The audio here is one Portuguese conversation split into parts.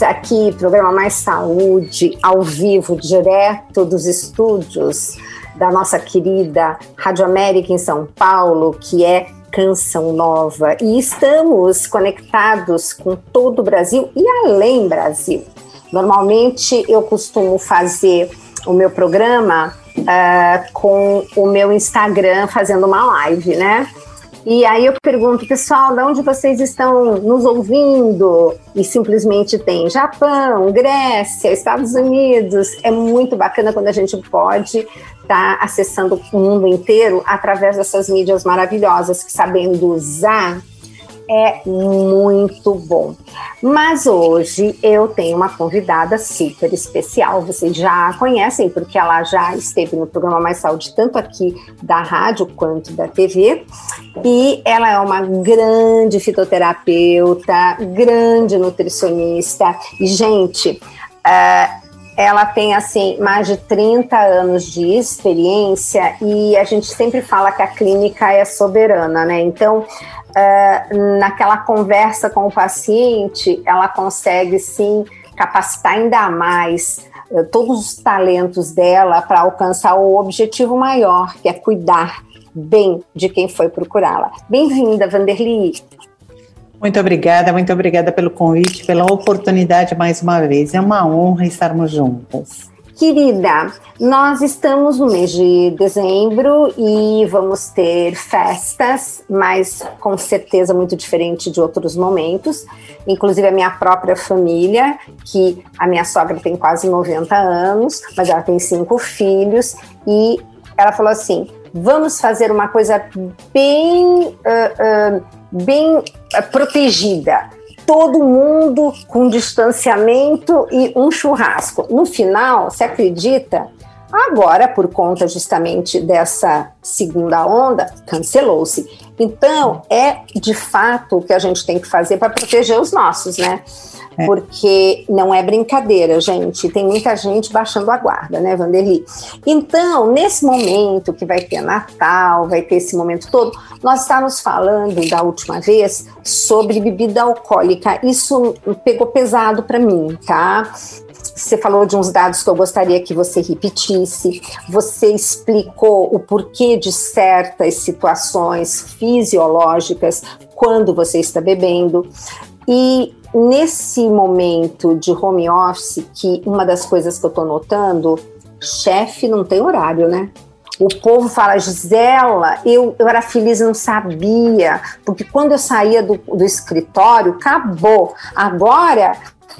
estamos aqui, programa Mais Saúde, ao vivo, direto dos estúdios da nossa querida Rádio América em São Paulo, que é Canção Nova. E estamos conectados com todo o Brasil e além Brasil. Normalmente eu costumo fazer o meu programa uh, com o meu Instagram fazendo uma live, né? E aí eu pergunto, pessoal, de onde vocês estão nos ouvindo? E simplesmente tem Japão, Grécia, Estados Unidos. É muito bacana quando a gente pode estar tá acessando o mundo inteiro através dessas mídias maravilhosas que sabendo usar é muito bom. Mas hoje eu tenho uma convidada super especial, vocês já conhecem, porque ela já esteve no programa Mais Saúde, tanto aqui da rádio quanto da TV, e ela é uma grande fitoterapeuta, grande nutricionista, e gente. Uh, ela tem assim mais de 30 anos de experiência e a gente sempre fala que a clínica é soberana, né? Então, uh, naquela conversa com o paciente, ela consegue sim capacitar ainda mais uh, todos os talentos dela para alcançar o objetivo maior, que é cuidar bem de quem foi procurá-la. Bem-vinda, Vanderly. Muito obrigada, muito obrigada pelo convite, pela oportunidade mais uma vez. É uma honra estarmos juntas. Querida, nós estamos no mês de dezembro e vamos ter festas, mas com certeza muito diferente de outros momentos. Inclusive a minha própria família, que a minha sogra tem quase 90 anos, mas ela tem cinco filhos, e ela falou assim: vamos fazer uma coisa bem, uh, uh, bem protegida todo mundo com distanciamento e um churrasco. No final, se acredita? Agora, por conta justamente dessa segunda onda, cancelou-se. Então, é de fato o que a gente tem que fazer para proteger os nossos, né? É. Porque não é brincadeira, gente. Tem muita gente baixando a guarda, né, Vanderly? Então, nesse momento que vai ter Natal, vai ter esse momento todo, nós estávamos falando da última vez sobre bebida alcoólica. Isso pegou pesado para mim, tá? Você falou de uns dados que eu gostaria que você repetisse. Você explicou o porquê de certas situações fisiológicas quando você está bebendo. E nesse momento de home office, que uma das coisas que eu estou notando, chefe não tem horário, né? O povo fala, Gisela, eu, eu era feliz e não sabia, porque quando eu saía do, do escritório, acabou. Agora,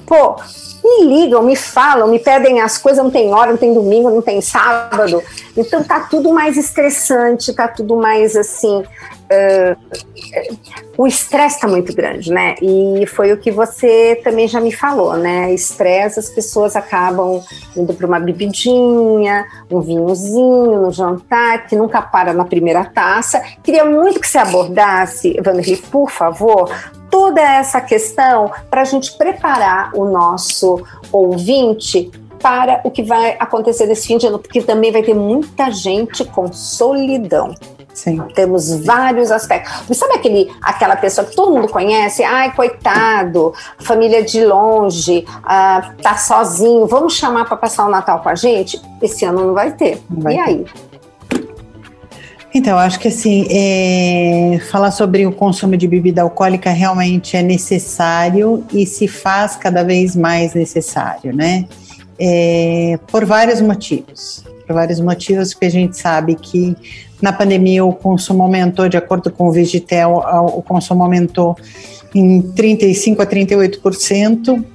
pô, me ligam, me falam, me pedem as coisas, não tem hora, não tem domingo, não tem sábado. Então tá tudo mais estressante, tá tudo mais assim. Uh, o estresse está muito grande, né? E foi o que você também já me falou, né? Estresse, as pessoas acabam indo para uma bebidinha, um vinhozinho no jantar, que nunca para na primeira taça. Queria muito que você abordasse, Vanderlei, por favor, toda essa questão para a gente preparar o nosso ouvinte para o que vai acontecer nesse fim de ano, porque também vai ter muita gente com solidão. Sim. Temos vários aspectos. Mas sabe aquele, aquela pessoa que todo mundo conhece? Ai, coitado, família de longe, ah, tá sozinho, vamos chamar para passar o Natal com a gente? Esse ano não vai ter. Não vai e ter. aí? Então, acho que assim, é, falar sobre o consumo de bebida alcoólica realmente é necessário e se faz cada vez mais necessário, né? É, por vários motivos. Por vários motivos, porque a gente sabe que na pandemia, o consumo aumentou, de acordo com o Vigitel, o consumo aumentou em 35% a 38%.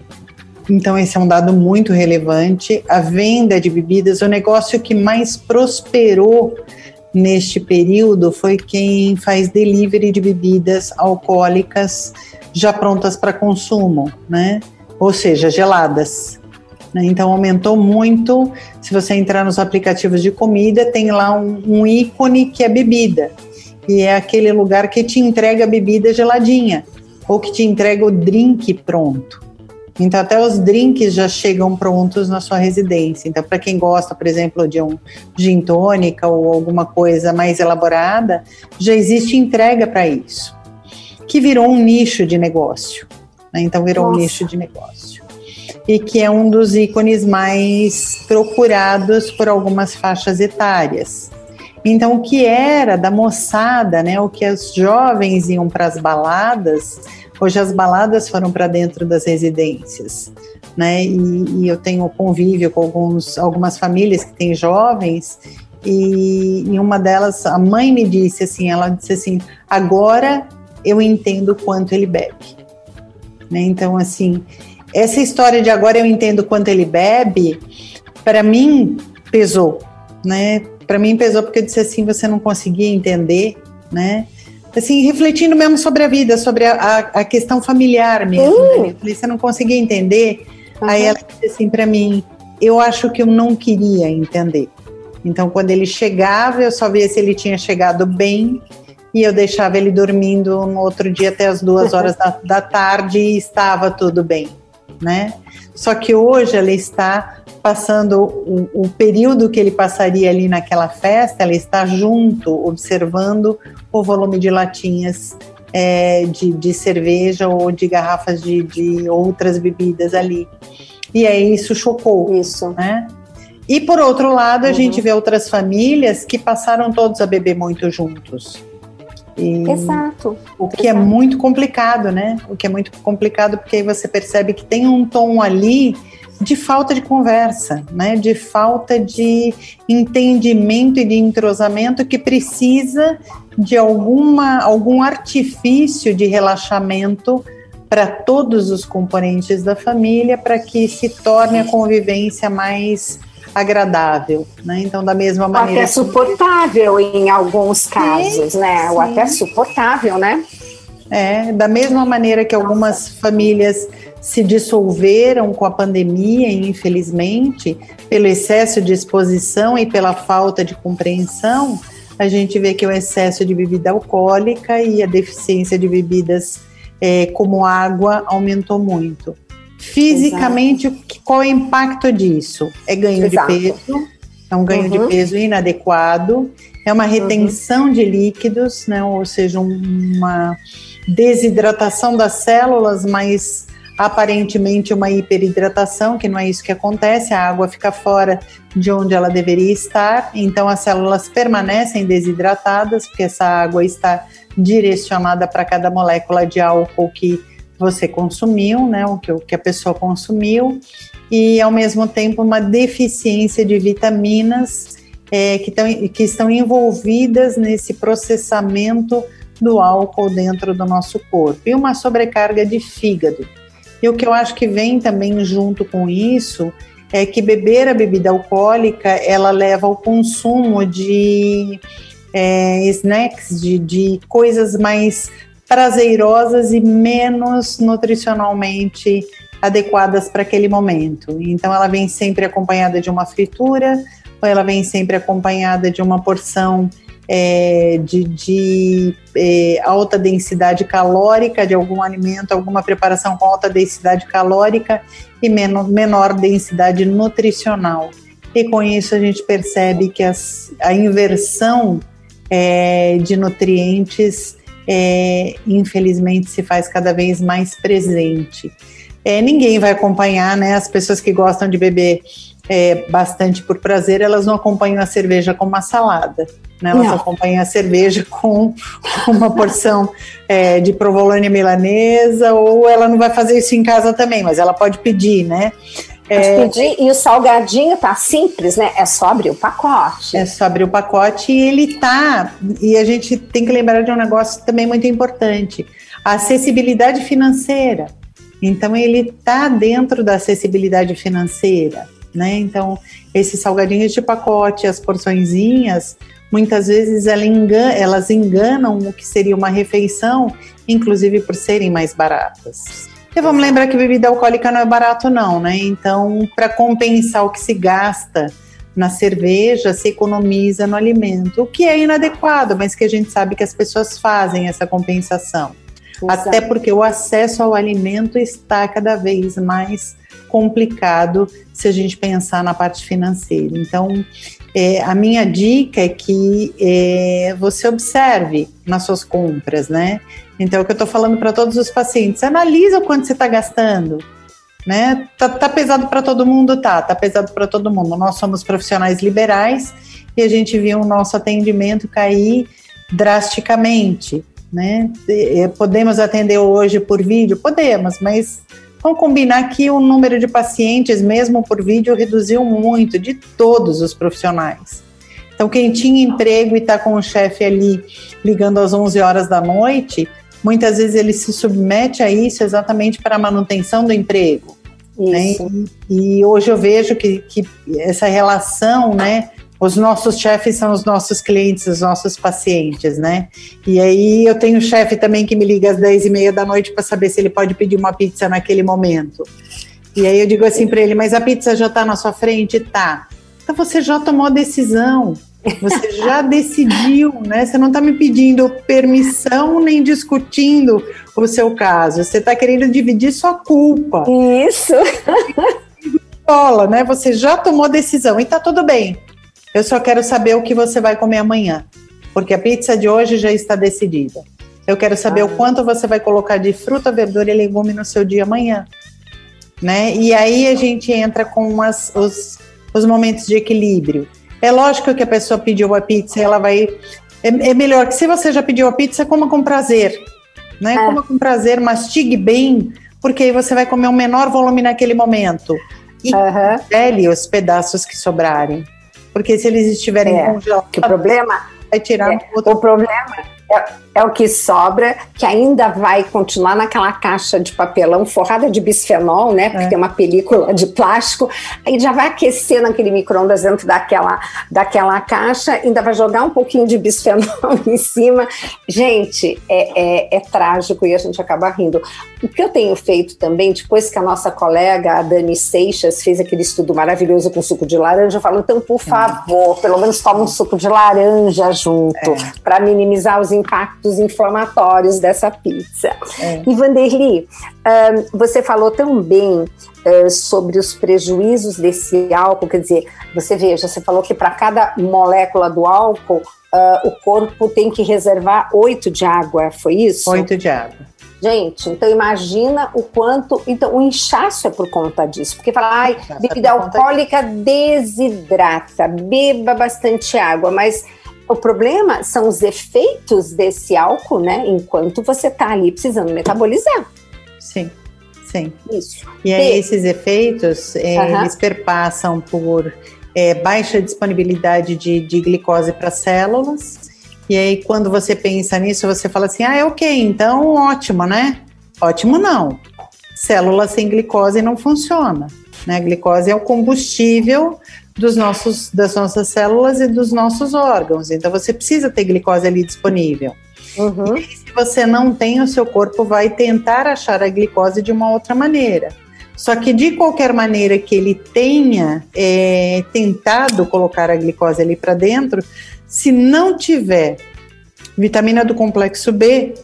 Então, esse é um dado muito relevante. A venda de bebidas, o negócio que mais prosperou neste período foi quem faz delivery de bebidas alcoólicas já prontas para consumo, né? Ou seja, geladas. Né? Então aumentou muito. Se você entrar nos aplicativos de comida, tem lá um, um ícone que é bebida. E é aquele lugar que te entrega a bebida geladinha ou que te entrega o drink pronto. Então, até os drinks já chegam prontos na sua residência. Então, para quem gosta, por exemplo, de um gin tônica ou alguma coisa mais elaborada, já existe entrega para isso, que virou um nicho de negócio. Né? Então, virou Nossa. um nicho de negócio. E que é um dos ícones mais procurados por algumas faixas etárias. Então, o que era da moçada, né, o que as jovens iam para as baladas, hoje as baladas foram para dentro das residências. Né, e, e, eu tenho convívio com alguns, algumas famílias que têm jovens e em uma delas a mãe me disse assim, ela disse assim, agora eu entendo quanto ele bebe. Né? Então assim, essa história de agora eu entendo quanto ele bebe, para mim pesou, né? Para mim pesou porque eu disse assim, você não conseguia entender, né? Assim, refletindo mesmo sobre a vida, sobre a, a, a questão familiar mesmo. Né? Uhum. falei, você não conseguia entender? Uhum. Aí ela disse assim para mim, eu acho que eu não queria entender. Então, quando ele chegava, eu só via se ele tinha chegado bem e eu deixava ele dormindo no outro dia até as duas horas da, da tarde e estava tudo bem, né? Só que hoje ela está passando o, o, período que ele passaria ali naquela festa, ela está junto, observando o volume de latinhas é, de, de, cerveja ou de garrafas de, de, outras bebidas ali. E aí isso chocou. Isso. Né? E por outro lado, a uhum. gente vê outras famílias que passaram todos a beber muito juntos. E Exato. O que é Exato. é muito complicado, né? O que é muito complicado porque aí você percebe que tem um tom ali de falta de conversa, né? De falta de entendimento e de entrosamento que precisa de alguma algum artifício de relaxamento para todos os componentes da família para que se torne a convivência mais agradável, né? Então, da mesma maneira. Até suportável em alguns casos, sim, né? Sim. Ou até suportável, né? É, da mesma maneira que algumas famílias se dissolveram com a pandemia, infelizmente, pelo excesso de exposição e pela falta de compreensão, a gente vê que o excesso de bebida alcoólica e a deficiência de bebidas é, como água aumentou muito. Fisicamente, Exato. qual é o impacto disso? É ganho Exato. de peso, é um ganho uhum. de peso inadequado, é uma retenção uhum. de líquidos, né, ou seja, uma desidratação das células, mas aparentemente uma hiperidratação, que não é isso que acontece, a água fica fora de onde ela deveria estar, então as células permanecem desidratadas, porque essa água está direcionada para cada molécula de álcool que você consumiu, né, o que, o que a pessoa consumiu, e ao mesmo tempo uma deficiência de vitaminas é, que, tão, que estão envolvidas nesse processamento do álcool dentro do nosso corpo, e uma sobrecarga de fígado. E o que eu acho que vem também junto com isso é que beber a bebida alcoólica ela leva ao consumo de é, snacks, de, de coisas mais prazerosas e menos nutricionalmente adequadas para aquele momento. Então, ela vem sempre acompanhada de uma fritura, ou ela vem sempre acompanhada de uma porção é, de, de é, alta densidade calórica de algum alimento, alguma preparação com alta densidade calórica e menor, menor densidade nutricional. E com isso a gente percebe que as, a inversão é, de nutrientes é, infelizmente se faz cada vez mais presente. É, ninguém vai acompanhar, né? As pessoas que gostam de beber é, bastante por prazer, elas não acompanham a cerveja com uma salada. Né? Elas não. acompanham a cerveja com uma porção é, de provolone milanesa, ou ela não vai fazer isso em casa também, mas ela pode pedir, né? É, pedir, e o salgadinho tá simples, né? É só abrir o pacote. É só abrir o pacote e ele tá. E a gente tem que lembrar de um negócio também muito importante: a acessibilidade financeira. Então, ele tá dentro da acessibilidade financeira, né? Então, esses salgadinhos de pacote, as porçõezinhas, muitas vezes elas enganam o que seria uma refeição, inclusive por serem mais baratas. E vamos lembrar que bebida alcoólica não é barato, não, né? Então, para compensar o que se gasta na cerveja, se economiza no alimento, o que é inadequado, mas que a gente sabe que as pessoas fazem essa compensação. Exato. Até porque o acesso ao alimento está cada vez mais complicado se a gente pensar na parte financeira. Então, é, a minha dica é que é, você observe nas suas compras, né? Então, é o que eu estou falando para todos os pacientes: analisa o quanto você está gastando. né? Tá, tá pesado para todo mundo, tá? Tá pesado para todo mundo. Nós somos profissionais liberais e a gente viu o nosso atendimento cair drasticamente, né? Podemos atender hoje por vídeo? Podemos, mas vamos combinar que o número de pacientes, mesmo por vídeo, reduziu muito de todos os profissionais. Então, quem tinha emprego e está com o chefe ali ligando às 11 horas da noite, muitas vezes ele se submete a isso exatamente para a manutenção do emprego. Né? E, e, hoje eu vejo que, que essa relação, né, os nossos chefes são os nossos clientes, os nossos pacientes, né? E aí eu tenho chefe também que me liga às 10 e meia da noite para saber se ele pode pedir uma pizza naquele momento. E aí eu digo assim para ele, mas a pizza já está na sua frente? Tá. Então você já tomou a decisão. Você já decidiu, né? Você não está me pedindo permissão nem discutindo o seu caso. Você está querendo dividir sua culpa. Isso. Bola, né? Você já tomou decisão e tá tudo bem. Eu só quero saber o que você vai comer amanhã, porque a pizza de hoje já está decidida. Eu quero saber ah. o quanto você vai colocar de fruta, verdura e legume no seu dia amanhã, né? E aí a gente entra com as, os, os momentos de equilíbrio. É lógico que a pessoa pediu a pizza, ela vai. É, é melhor que se você já pediu a pizza, coma com prazer, né? É. Coma com prazer, mastigue bem, porque aí você vai comer um menor volume naquele momento. E uhum. os pedaços que sobrarem. Porque se eles estiverem é, congelados, que o problema vai tirar é, outro... O problema é, é, o que sobra, que ainda vai continuar naquela caixa de papelão forrada de bisfenol, né? Porque é. tem uma película de plástico, aí já vai aquecer naquele micro-ondas dentro daquela, daquela caixa, ainda vai jogar um pouquinho de bisfenol em cima. Gente, é, é, é trágico e a gente acaba rindo. O que eu tenho feito também, depois que a nossa colega, a Dani Seixas, fez aquele estudo maravilhoso com suco de laranja, eu falo, então, por favor, pelo menos toma um suco de laranja junto, é. para minimizar os impactos inflamatórios dessa pizza. É. E Vanderly, um, você falou também uh, sobre os prejuízos desse álcool, quer dizer, você veja, você falou que para cada molécula do álcool, uh, o corpo tem que reservar oito de água, foi isso? Oito de água. Gente, então imagina o quanto. Então, o inchaço é por conta disso. Porque fala, ai, bebida alcoólica desidrata, beba bastante água, mas o problema são os efeitos desse álcool, né? Enquanto você está ali precisando metabolizar. Sim, sim. Isso. E aí, esses efeitos, é, uhum. eles perpassam por é, baixa disponibilidade de, de glicose para células. E aí, quando você pensa nisso, você fala assim: ah, é ok, então ótimo, né? Ótimo não. Célula sem glicose não funciona. Né? A glicose é o combustível dos nossos, das nossas células e dos nossos órgãos. Então você precisa ter glicose ali disponível. Uhum. E se você não tem, o seu corpo vai tentar achar a glicose de uma outra maneira. Só que de qualquer maneira que ele tenha é, tentado colocar a glicose ali para dentro, se não tiver vitamina do complexo B,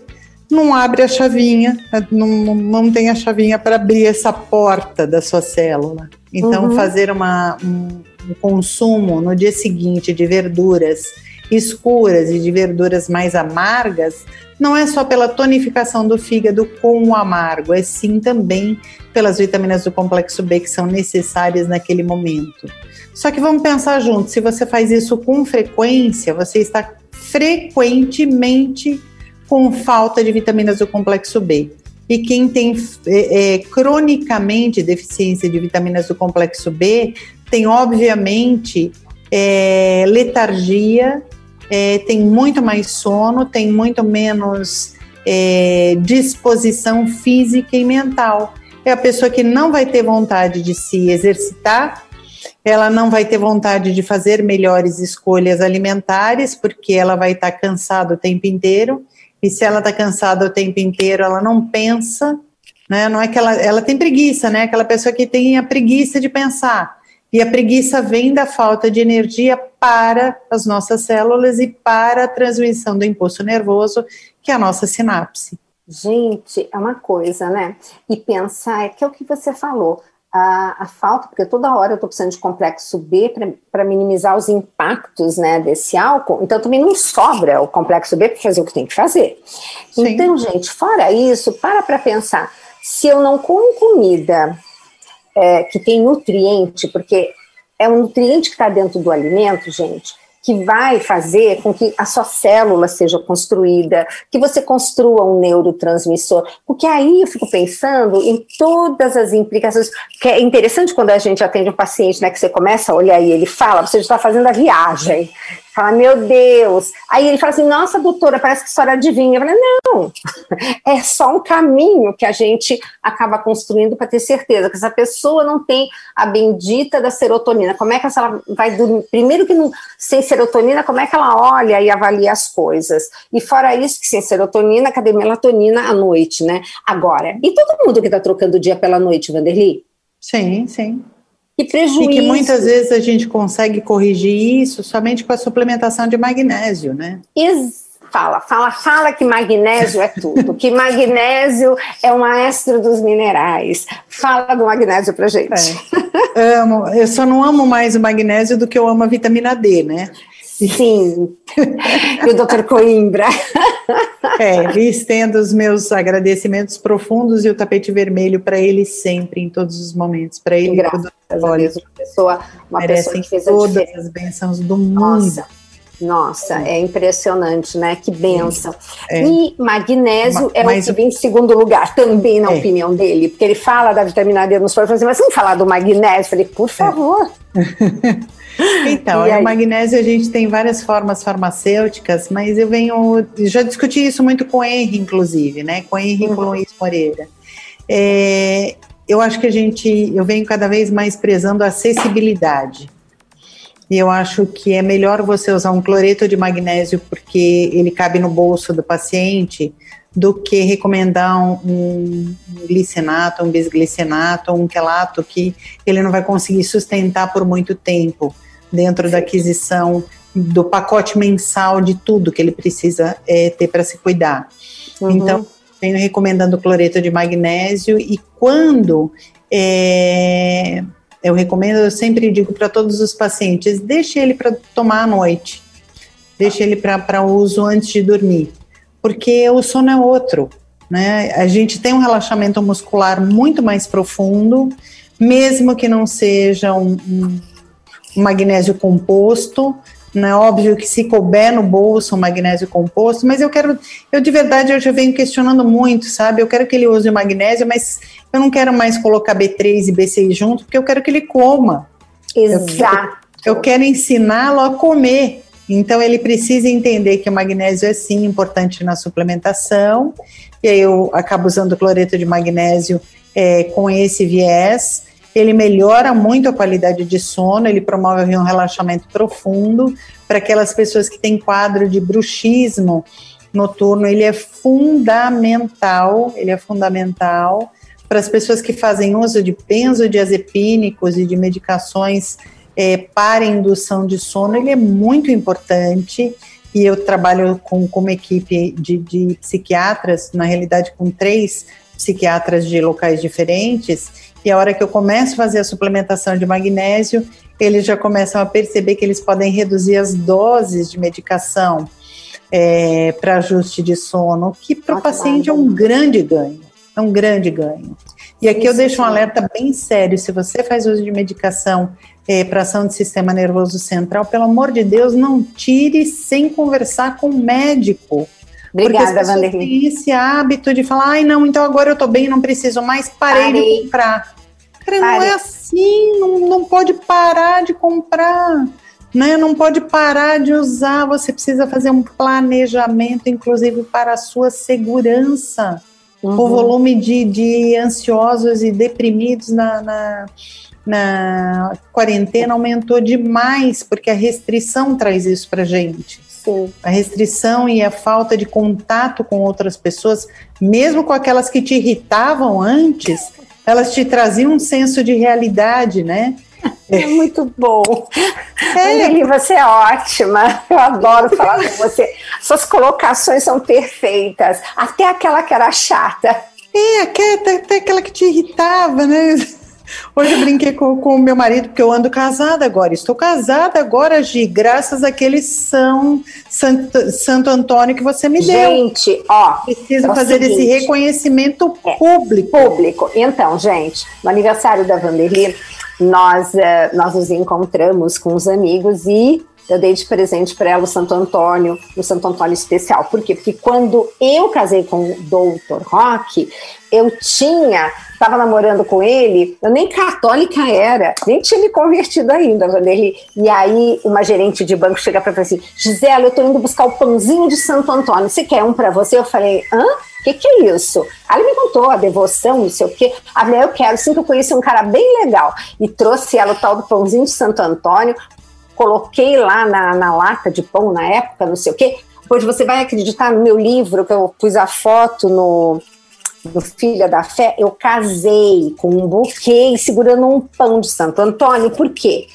não abre a chavinha, não, não tem a chavinha para abrir essa porta da sua célula. Então, uhum. fazer uma, um, um consumo no dia seguinte de verduras escuras e de verduras mais amargas, não é só pela tonificação do fígado com o amargo, é sim também pelas vitaminas do complexo B que são necessárias naquele momento. Só que vamos pensar juntos, se você faz isso com frequência, você está frequentemente com falta de vitaminas do complexo B. E quem tem é, é, cronicamente deficiência de vitaminas do complexo B tem, obviamente, é, letargia, é, tem muito mais sono, tem muito menos é, disposição física e mental. É a pessoa que não vai ter vontade de se exercitar, ela não vai ter vontade de fazer melhores escolhas alimentares, porque ela vai estar cansada o tempo inteiro, e se ela está cansada o tempo inteiro, ela não pensa, né? Não é que ela, ela tem preguiça, né? Aquela pessoa que tem a preguiça de pensar. E a preguiça vem da falta de energia para as nossas células e para a transmissão do impulso nervoso, que é a nossa sinapse. Gente, é uma coisa, né? E pensar, é que é o que você falou, a, a falta, porque toda hora eu estou precisando de complexo B para minimizar os impactos né, desse álcool, então também não sobra o complexo B para fazer o que tem que fazer. Sim. Então, gente, fora isso, para para pensar, se eu não como comida é, que tem nutriente, porque é um nutriente que está dentro do alimento, gente, que vai fazer com que a sua célula seja construída, que você construa um neurotransmissor. Porque aí eu fico pensando em todas as implicações, que é interessante quando a gente atende um paciente, né, que você começa a olhar e ele fala, você já está fazendo a viagem. Fala, meu Deus. Aí ele fala assim: nossa, doutora, parece que a senhora adivinha. Eu falei, não, é só um caminho que a gente acaba construindo para ter certeza que essa pessoa não tem a bendita da serotonina. Como é que ela vai dormir? Primeiro que não, sem serotonina, como é que ela olha e avalia as coisas? E fora isso, que sem serotonina, cadê melatonina à noite, né? Agora, e todo mundo que está trocando o dia pela noite, Vanderly? Sim, sim. Que prejuízo. E que muitas vezes a gente consegue corrigir isso somente com a suplementação de magnésio, né? Fala, fala, fala que magnésio é tudo, que magnésio é o maestro dos minerais. Fala do magnésio pra gente. É. Amo, eu só não amo mais o magnésio do que eu amo a vitamina D, né? Sim, e o doutor Coimbra. É, estendo os meus agradecimentos profundos e o tapete vermelho para ele sempre, em todos os momentos. Para ele, Graças a Deus, uma pessoa, uma pessoa que fez todas as bênçãos do mundo. Nossa, nossa, é impressionante, né? Que benção. É. E magnésio é mas, o que vem em segundo lugar, também na é. opinião dele, porque ele fala da vitamina D nos assim, mas vamos falar do magnésio? Eu falei, por favor. É. Então, o magnésio a gente tem várias formas farmacêuticas, mas eu venho. Já discuti isso muito com o Henry, inclusive, né? Com o Henry uhum. com o Luiz Moreira. É, eu acho que a gente. Eu venho cada vez mais prezando a acessibilidade. E eu acho que é melhor você usar um cloreto de magnésio porque ele cabe no bolso do paciente do que recomendar um, um glicenato, um bisglicenato, um quelato que ele não vai conseguir sustentar por muito tempo dentro da aquisição do pacote mensal de tudo que ele precisa é, ter para se cuidar. Uhum. Então, venho recomendando cloreto de magnésio e quando é, eu recomendo, eu sempre digo para todos os pacientes, deixe ele para tomar à noite, deixe ele para uso antes de dormir porque o sono é outro. Né? A gente tem um relaxamento muscular muito mais profundo, mesmo que não seja um, um, um magnésio composto, né? Óbvio que se couber no bolso um magnésio composto, mas eu quero, eu de verdade eu já venho questionando muito, sabe? Eu quero que ele use o magnésio, mas eu não quero mais colocar B3 e B6 junto, porque eu quero que ele coma. Exato. Eu, eu quero ensiná-lo a comer. Então, ele precisa entender que o magnésio é sim importante na suplementação, e aí eu acabo usando cloreto de magnésio é, com esse viés. Ele melhora muito a qualidade de sono, ele promove um relaxamento profundo. Para aquelas pessoas que têm quadro de bruxismo noturno, ele é fundamental, ele é fundamental. Para as pessoas que fazem uso de benzodiazepínicos e de medicações é, para indução de sono, ele é muito importante. E eu trabalho com, com uma equipe de, de psiquiatras, na realidade com três psiquiatras de locais diferentes, e a hora que eu começo a fazer a suplementação de magnésio, eles já começam a perceber que eles podem reduzir as doses de medicação é, para ajuste de sono, que para o paciente é um grande ganho, é um grande ganho. E aqui eu deixo um alerta bem sério: se você faz uso de medicação é, para ação do sistema nervoso central, pelo amor de Deus, não tire sem conversar com o médico. Obrigada, Porque Vanderlei. Tem esse hábito de falar, ai não, então agora eu tô bem, não preciso mais, parei, parei. de comprar. Cara, parei. não é assim, não, não pode parar de comprar, né? Não pode parar de usar, você precisa fazer um planejamento, inclusive para a sua segurança. Uhum. O volume de, de ansiosos e deprimidos na, na na quarentena aumentou demais, porque a restrição traz isso para gente. Sim. A restrição e a falta de contato com outras pessoas, mesmo com aquelas que te irritavam antes, elas te traziam um senso de realidade, né? É muito bom. É. você é ótima. Eu adoro falar com você. Suas colocações são perfeitas. Até aquela que era chata. É, até, até aquela que te irritava, né? Hoje eu brinquei com o meu marido, porque eu ando casada agora. Estou casada agora, Gi, graças àquele São Santo, Santo Antônio que você me deu. Gente, ó. Preciso é fazer seguinte, esse reconhecimento é, público. Público. Então, gente, no aniversário da Vanderly, nós, eh, nós nos encontramos com os amigos e eu dei de presente para ela o Santo Antônio, o Santo Antônio especial. Por quê? Porque quando eu casei com o Dr. Rock, eu tinha, estava namorando com ele, eu nem católica era, nem tinha me convertido ainda, Vanderly. E aí uma gerente de banco chega para mim assim: Gisela, eu estou indo buscar o pãozinho de Santo Antônio, você quer um para você? Eu falei: hã? O que, que é isso? Ele me contou a devoção, não sei o quê. A mulher, eu quero, sim, que eu conheci um cara bem legal. E trouxe ela o tal do pãozinho de Santo Antônio coloquei lá na, na lata de pão na época, não sei o quê. Pois você vai acreditar no meu livro, que eu pus a foto no, no Filha da Fé, eu casei com um buquê segurando um pão de Santo Antônio. Por quê?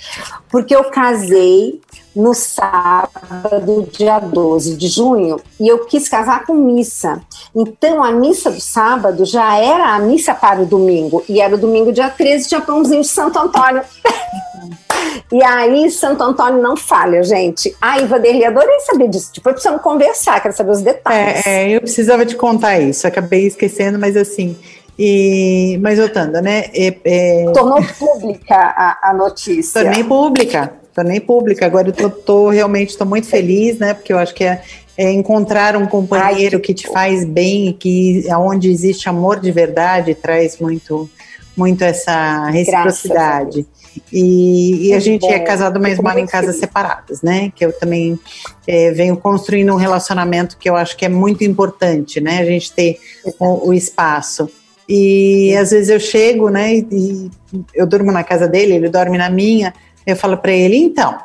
Porque eu casei no sábado, dia 12 de junho, e eu quis casar com missa. Então, a missa do sábado já era a missa para o domingo, e era o domingo, dia 13, tinha pãozinho de Santo Antônio. E aí, Santo Antônio não falha, gente. Ai, Vanderlei, adorei saber disso. Depois precisamos conversar, quero saber os detalhes. É, é, eu precisava te contar isso, acabei esquecendo, mas assim. E, mas voltando, né? É, é... Tornou pública a, a notícia. Tornei pública, tornei pública. Agora eu tô, tô realmente tô muito feliz, né? Porque eu acho que é, é encontrar um companheiro Ai, que, que te faz bem, que onde existe amor de verdade, traz muito, muito essa reciprocidade. E, e a gente é casado, mas mora em casas separadas, né? Que eu também é, venho construindo um relacionamento que eu acho que é muito importante, né? A gente ter o, o espaço. E às vezes eu chego, né? E eu durmo na casa dele, ele dorme na minha. Eu falo para ele, então,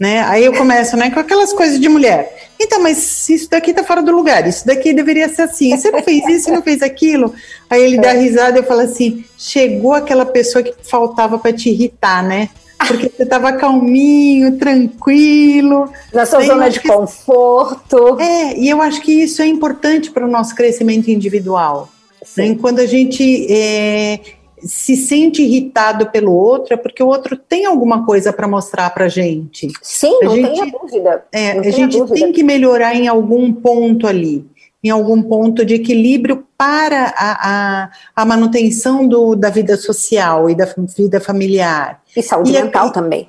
né? Aí eu começo, né, com aquelas coisas de mulher. Então, mas isso daqui tá fora do lugar, isso daqui deveria ser assim. Você não fez isso, você não fez aquilo. Aí ele dá risada e eu falo assim: chegou aquela pessoa que faltava para te irritar, né? Porque você tava calminho, tranquilo. Na sua zona de conforto. É, e eu acho que isso é importante para o nosso crescimento individual. Né? Quando a gente é, se sente irritado pelo outro é porque o outro tem alguma coisa para mostrar para gente. Sim, a não gente, tenha dúvida. É, a gente dúvida. tem que melhorar em algum ponto ali, em algum ponto de equilíbrio para a, a, a manutenção do, da vida social e da vida familiar. E saúde e mental a, também.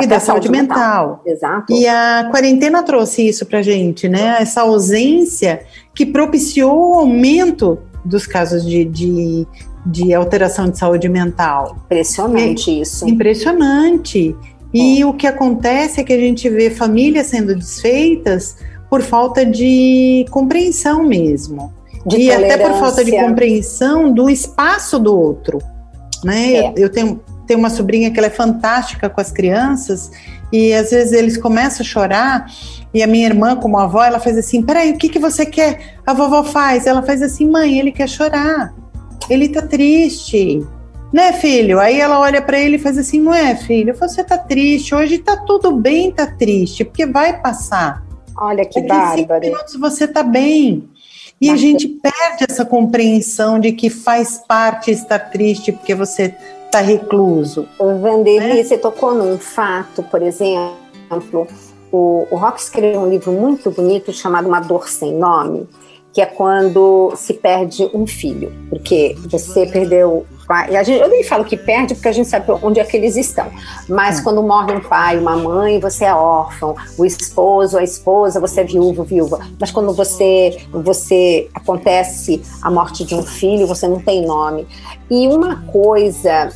E da saúde, saúde mental. mental. Exato. E a quarentena trouxe isso para gente, né? Essa ausência que propiciou o aumento dos casos de, de de alteração de saúde mental. Impressionante é, isso. Impressionante. E é. o que acontece é que a gente vê famílias sendo desfeitas por falta de compreensão mesmo. De e até por falta de compreensão do espaço do outro. Né? É. Eu tenho, tenho uma sobrinha que ela é fantástica com as crianças e às vezes eles começam a chorar e a minha irmã, como avó, ela faz assim: peraí, o que, que você quer? A vovó faz. Ela faz assim: mãe, ele quer chorar ele tá triste. Né, filho? Aí ela olha para ele e faz assim: não é, filho? Você tá triste. Hoje tá tudo bem, tá triste, porque vai passar. Olha que Daqui cinco minutos você tá bem. E a gente perde essa compreensão de que faz parte estar triste porque você está recluso. Vanderlei, né? você tocou num fato, por exemplo, o, o Rock escreveu um livro muito bonito chamado Uma Dor Sem Nome, que é quando se perde um filho, porque você perdeu. Gente, eu nem falo que perde porque a gente sabe onde é que eles estão, mas é. quando morre um pai, uma mãe, você é órfão, o esposo, a esposa, você é viúvo, viúva. Mas quando você, você acontece a morte de um filho, você não tem nome. E uma coisa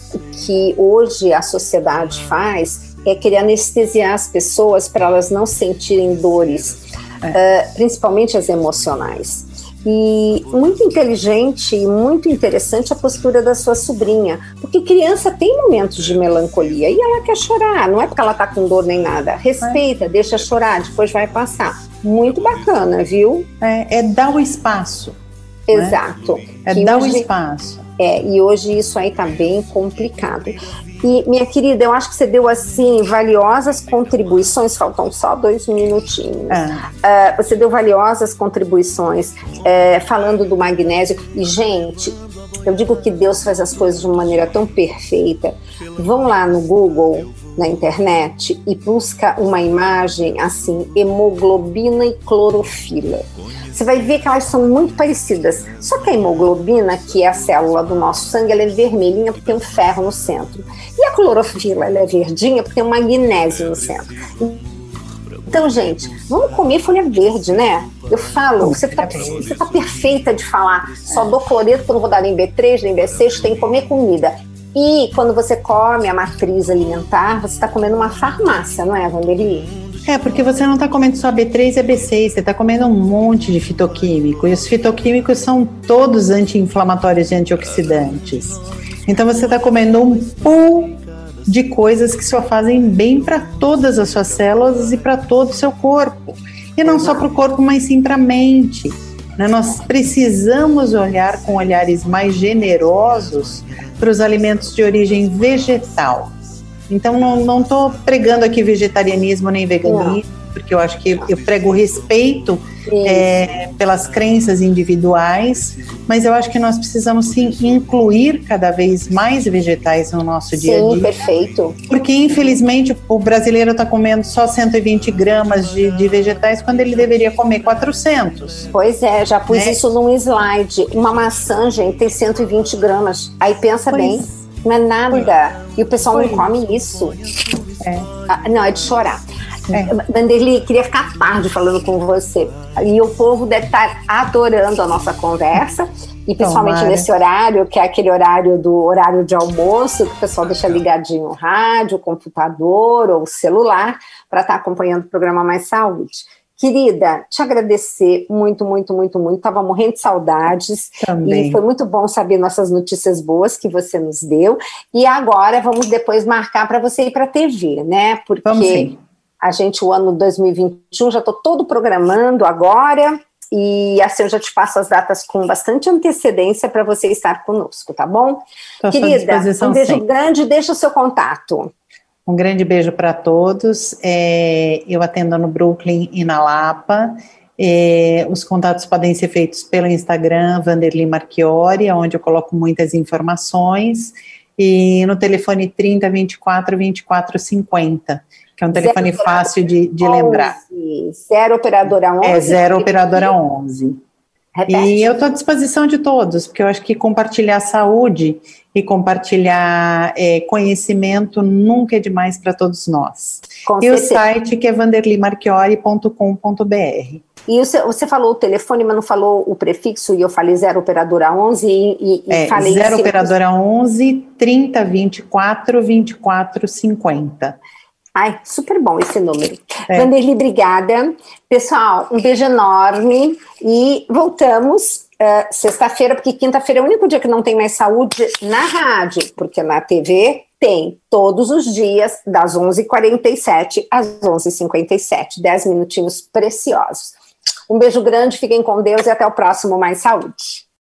que hoje a sociedade faz é querer anestesiar as pessoas para elas não sentirem dores, é. uh, principalmente as emocionais. E muito inteligente e muito interessante a postura da sua sobrinha, porque criança tem momentos de melancolia e ela quer chorar, não é porque ela tá com dor nem nada. Respeita, é. deixa chorar, depois vai passar. Muito bacana, viu? É, é dar o espaço. Né? Exato. Né? É dar hoje, o espaço. É, e hoje isso aí tá bem complicado. E, minha querida, eu acho que você deu, assim, valiosas contribuições, faltam só dois minutinhos. É. Uh, você deu valiosas contribuições é, falando do magnésio. E, gente, Eu digo que Deus faz as coisas de uma maneira tão perfeita. Vão lá no Google, na internet, e busca uma imagem assim, hemoglobina e clorofila. Você vai ver que elas são muito parecidas. Só que a hemoglobina, que é a célula do nosso sangue, ela é vermelhinha porque tem um ferro no centro. E a clorofila, ela é verdinha porque tem um magnésio no centro. Então, gente, vamos comer folha verde, né? Eu falo, você tá, você tá perfeita de falar, só dou cloreto quando vou dar em B3, em B6, tem que comer comida. E quando você come a matriz alimentar, você está comendo uma farmácia, não é, Vanderly? É, porque você não está comendo só B3 e B6, você está comendo um monte de fitoquímico. E os fitoquímicos são todos anti-inflamatórios e antioxidantes. Então você está comendo um pool de coisas que só fazem bem para todas as suas células e para todo o seu corpo. E não só para o corpo, mas sim para a mente. Né? Nós precisamos olhar com olhares mais generosos para os alimentos de origem vegetal. Então, não estou pregando aqui vegetarianismo nem veganismo, não. porque eu acho que eu prego respeito é, pelas crenças individuais, mas eu acho que nós precisamos sim incluir cada vez mais vegetais no nosso sim, dia a dia. perfeito. Porque infelizmente o brasileiro está comendo só 120 gramas de, de, vegetais quando ele deveria comer 400. Pois é, já pus né? isso num slide. Uma maçã, gente, tem 120 gramas. Aí pensa pois. bem, não é nada. E o pessoal pois. não come isso. É. Ah, não, é de chorar. É. Vanderly, queria ficar tarde falando com você. E o povo deve estar adorando a nossa conversa. E principalmente Tomara. nesse horário, que é aquele horário do horário de almoço, que o pessoal deixa ligadinho o rádio, o computador ou o celular, para estar tá acompanhando o programa Mais Saúde. Querida, te agradecer muito, muito, muito, muito. Estava morrendo de saudades. Também. E foi muito bom saber nossas notícias boas que você nos deu. E agora vamos depois marcar para você ir para a TV, né? Porque vamos a gente, o ano 2021, já estou todo programando agora, e assim eu já te passo as datas com bastante antecedência para você estar conosco, tá bom? Tô Querida, um beijo sempre. grande, deixa o seu contato. Um grande beijo para todos. É, eu atendo no Brooklyn e na Lapa. É, os contatos podem ser feitos pelo Instagram, Vanderly Marchiori, onde eu coloco muitas informações, e no telefone 30 24 24 50 que é um telefone zero fácil de, de 11, lembrar. Zero operadora 11? É, zero operadora 11. Repete. E eu estou à disposição de todos, porque eu acho que compartilhar saúde e compartilhar é, conhecimento nunca é demais para todos nós. Com e certeza. o site que é vanderlimarchiori.com.br. E você, você, falou o telefone, mas não falou o prefixo, e eu falei zero operadora 11 e, e é, falei... Zero operadora 11 30 24 24 50. Ai, super bom esse número. É. Vanderly, obrigada. Pessoal, um beijo enorme e voltamos uh, sexta-feira, porque quinta-feira é o único dia que não tem mais saúde na rádio, porque na TV tem todos os dias, das 11h47 às 11h57, 10 minutinhos preciosos. Um beijo grande, fiquem com Deus e até o próximo Mais Saúde.